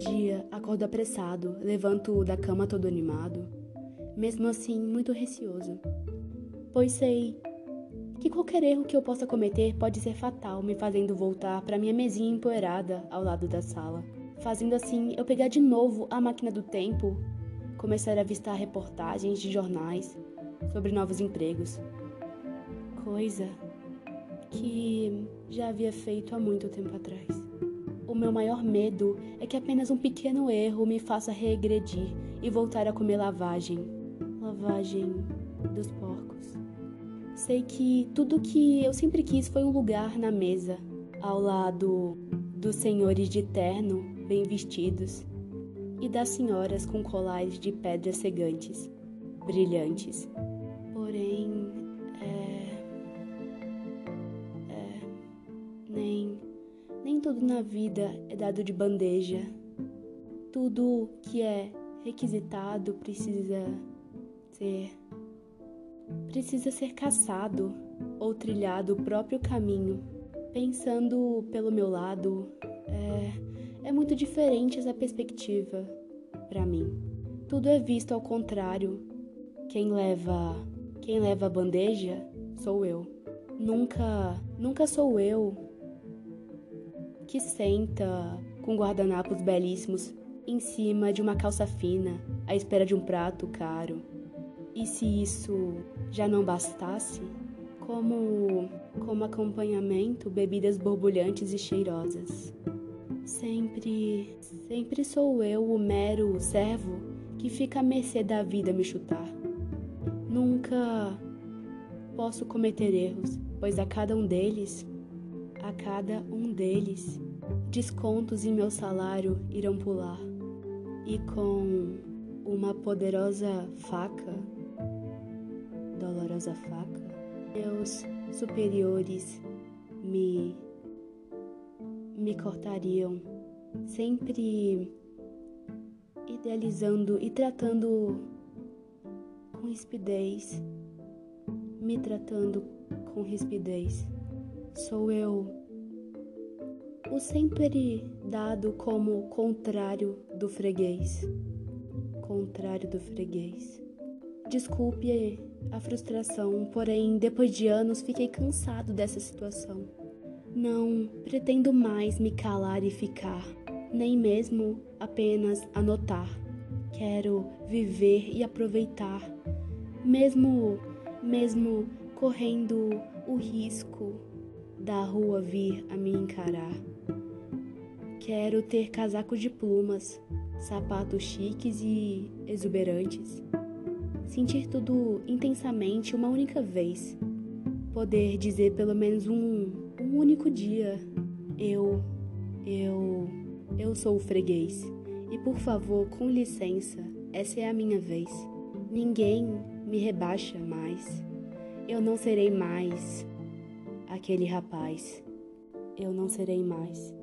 dia acordo apressado, levanto da cama todo animado, mesmo assim muito receoso. Pois sei que qualquer erro que eu possa cometer pode ser fatal, me fazendo voltar para minha mesinha empoeirada ao lado da sala. Fazendo assim eu pegar de novo a máquina do tempo, começar a avistar reportagens de jornais sobre novos empregos. Coisa que já havia feito há muito tempo atrás. O meu maior medo é que apenas um pequeno erro me faça regredir e voltar a comer lavagem. Lavagem dos porcos. Sei que tudo que eu sempre quis foi um lugar na mesa, ao lado dos senhores de terno bem vestidos e das senhoras com colares de pedras cegantes, brilhantes. Porém, tudo na vida é dado de bandeja. Tudo que é requisitado precisa ser precisa ser caçado ou trilhado o próprio caminho. Pensando pelo meu lado, é, é muito diferente essa perspectiva para mim. Tudo é visto ao contrário. Quem leva, quem leva a bandeja sou eu. Nunca, nunca sou eu que senta com guardanapos belíssimos em cima de uma calça fina, à espera de um prato caro. E se isso já não bastasse, como como acompanhamento, bebidas borbulhantes e cheirosas. Sempre, sempre sou eu o mero servo que fica à mercê da vida me chutar. Nunca posso cometer erros, pois a cada um deles a cada um deles, descontos em meu salário irão pular, e com uma poderosa faca, dolorosa faca, meus superiores me me cortariam, sempre idealizando e tratando com rispidez, me tratando com rispidez. Sou eu, o sempre dado como contrário do freguês. Contrário do freguês. Desculpe a frustração, porém, depois de anos fiquei cansado dessa situação. Não pretendo mais me calar e ficar, nem mesmo apenas anotar. Quero viver e aproveitar, mesmo mesmo correndo o risco da rua vir a me encarar. Quero ter casaco de plumas, sapatos chiques e exuberantes. Sentir tudo intensamente uma única vez. Poder dizer pelo menos um, um único dia: Eu, eu, eu sou o freguês. E por favor, com licença, essa é a minha vez. Ninguém me rebaixa mais. Eu não serei mais aquele rapaz. Eu não serei mais.